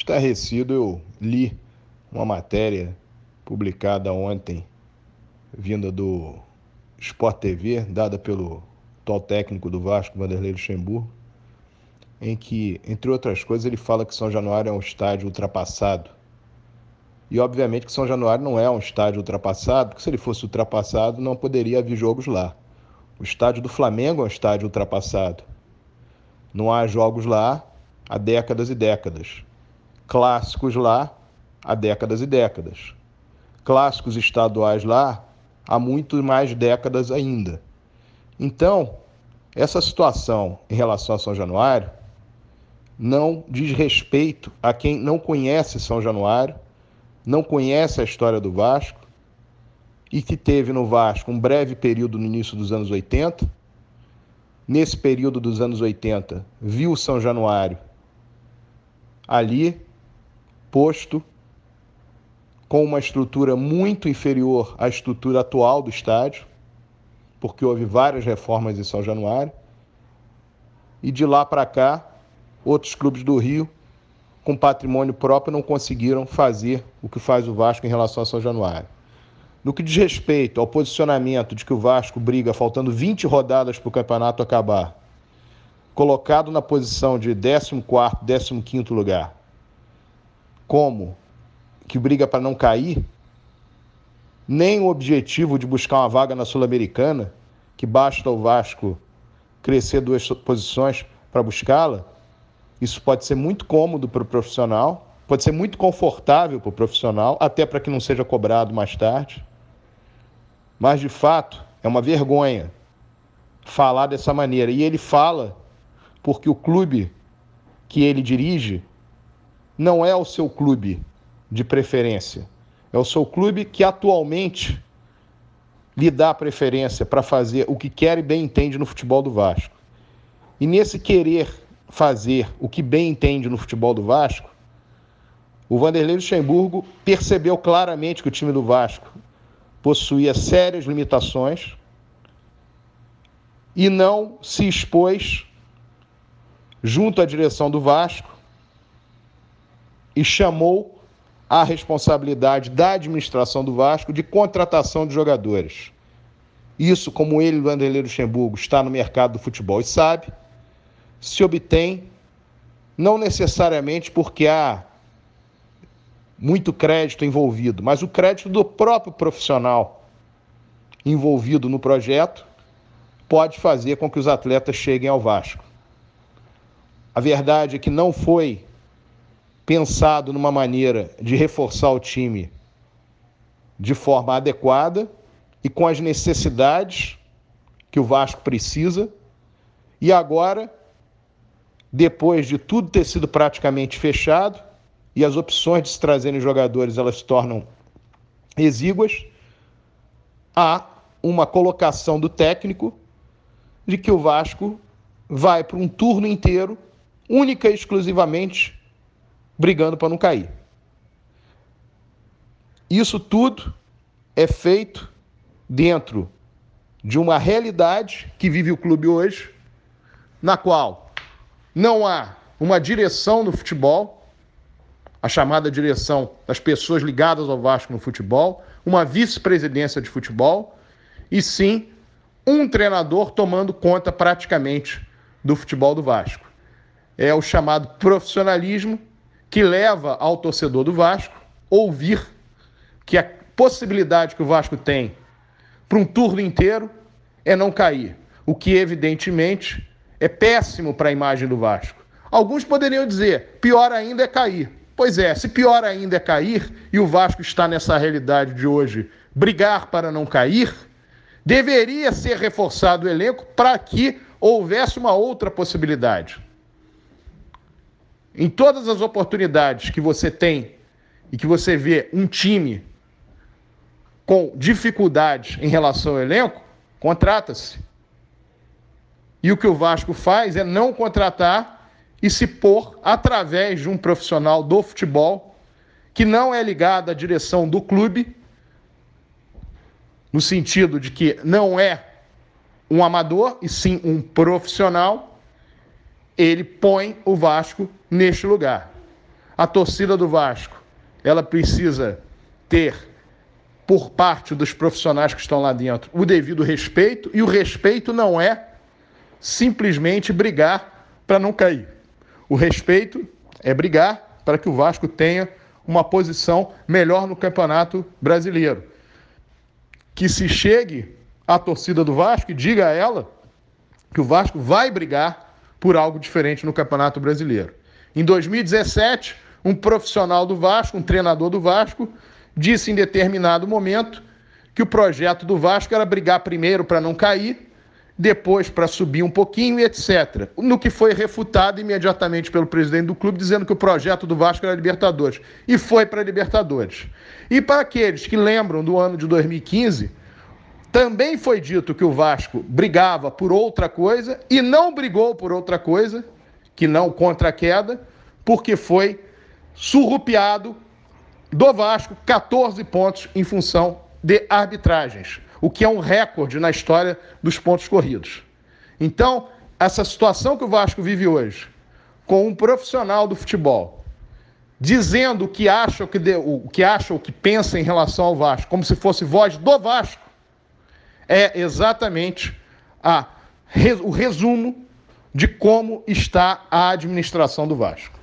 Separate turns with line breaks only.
Estarrecido, eu li uma matéria publicada ontem, vinda do Sport TV, dada pelo atual técnico do Vasco, Vanderlei Luxemburgo, em que, entre outras coisas, ele fala que São Januário é um estádio ultrapassado. E, obviamente, que São Januário não é um estádio ultrapassado, porque se ele fosse ultrapassado, não poderia haver jogos lá. O estádio do Flamengo é um estádio ultrapassado. Não há jogos lá há décadas e décadas. Clássicos lá há décadas e décadas. Clássicos estaduais lá há muito mais décadas ainda. Então, essa situação em relação a São Januário não diz respeito a quem não conhece São Januário, não conhece a história do Vasco e que teve no Vasco um breve período no início dos anos 80. Nesse período dos anos 80, viu São Januário ali posto com uma estrutura muito inferior à estrutura atual do estádio, porque houve várias reformas em São Januário. E de lá para cá, outros clubes do Rio, com patrimônio próprio, não conseguiram fazer o que faz o Vasco em relação a São Januário. No que diz respeito ao posicionamento de que o Vasco briga faltando 20 rodadas para o campeonato acabar, colocado na posição de 14, 15 lugar, como que briga para não cair, nem o objetivo de buscar uma vaga na Sul-Americana, que basta o Vasco crescer duas posições para buscá-la, isso pode ser muito cômodo para o profissional, pode ser muito confortável para o profissional, até para que não seja cobrado mais tarde. Mas, de fato, é uma vergonha falar dessa maneira. E ele fala porque o clube que ele dirige não é o seu clube de preferência. É o seu clube que atualmente lhe dá preferência para fazer o que quer e bem entende no futebol do Vasco. E nesse querer fazer o que bem entende no futebol do Vasco, o Vanderlei Luxemburgo percebeu claramente que o time do Vasco possuía sérias limitações e não se expôs junto à direção do Vasco e chamou a responsabilidade da administração do Vasco de contratação de jogadores. Isso, como ele, Vanderlei Luxemburgo, está no mercado do futebol e sabe, se obtém não necessariamente porque há muito crédito envolvido, mas o crédito do próprio profissional envolvido no projeto pode fazer com que os atletas cheguem ao Vasco. A verdade é que não foi pensado numa maneira de reforçar o time de forma adequada e com as necessidades que o Vasco precisa. E agora depois de tudo ter sido praticamente fechado e as opções de se trazerem jogadores elas se tornam exíguas, há uma colocação do técnico de que o Vasco vai para um turno inteiro, única e exclusivamente brigando para não cair. Isso tudo é feito dentro de uma realidade que vive o clube hoje, na qual não há uma direção no futebol, a chamada direção das pessoas ligadas ao Vasco no futebol, uma vice-presidência de futebol, e sim um treinador tomando conta praticamente do futebol do Vasco. É o chamado profissionalismo que leva ao torcedor do Vasco ouvir que a possibilidade que o Vasco tem para um turno inteiro é não cair, o que evidentemente é péssimo para a imagem do Vasco. Alguns poderiam dizer, pior ainda é cair. Pois é, se pior ainda é cair, e o Vasco está nessa realidade de hoje, brigar para não cair, deveria ser reforçado o elenco para que houvesse uma outra possibilidade. Em todas as oportunidades que você tem e que você vê um time com dificuldades em relação ao elenco, contrata-se. E o que o Vasco faz é não contratar e se pôr através de um profissional do futebol que não é ligado à direção do clube, no sentido de que não é um amador e sim um profissional, ele põe o Vasco neste lugar. a torcida do Vasco, ela precisa ter por parte dos profissionais que estão lá dentro o devido respeito e o respeito não é simplesmente brigar para não cair. O respeito é brigar para que o Vasco tenha uma posição melhor no Campeonato Brasileiro. Que se chegue à torcida do Vasco e diga a ela que o Vasco vai brigar por algo diferente no Campeonato Brasileiro. Em 2017, um profissional do Vasco, um treinador do Vasco, disse em determinado momento que o projeto do Vasco era brigar primeiro para não cair depois para subir um pouquinho e etc. No que foi refutado imediatamente pelo presidente do clube, dizendo que o projeto do Vasco era Libertadores. E foi para Libertadores. E para aqueles que lembram do ano de 2015, também foi dito que o Vasco brigava por outra coisa e não brigou por outra coisa, que não contra a queda, porque foi surrupiado do Vasco 14 pontos em função de arbitragens o que é um recorde na história dos pontos corridos. Então, essa situação que o Vasco vive hoje, com um profissional do futebol dizendo o que acha, o que, de, o que acha, o que pensa em relação ao Vasco, como se fosse voz do Vasco, é exatamente a, o resumo de como está a administração do Vasco.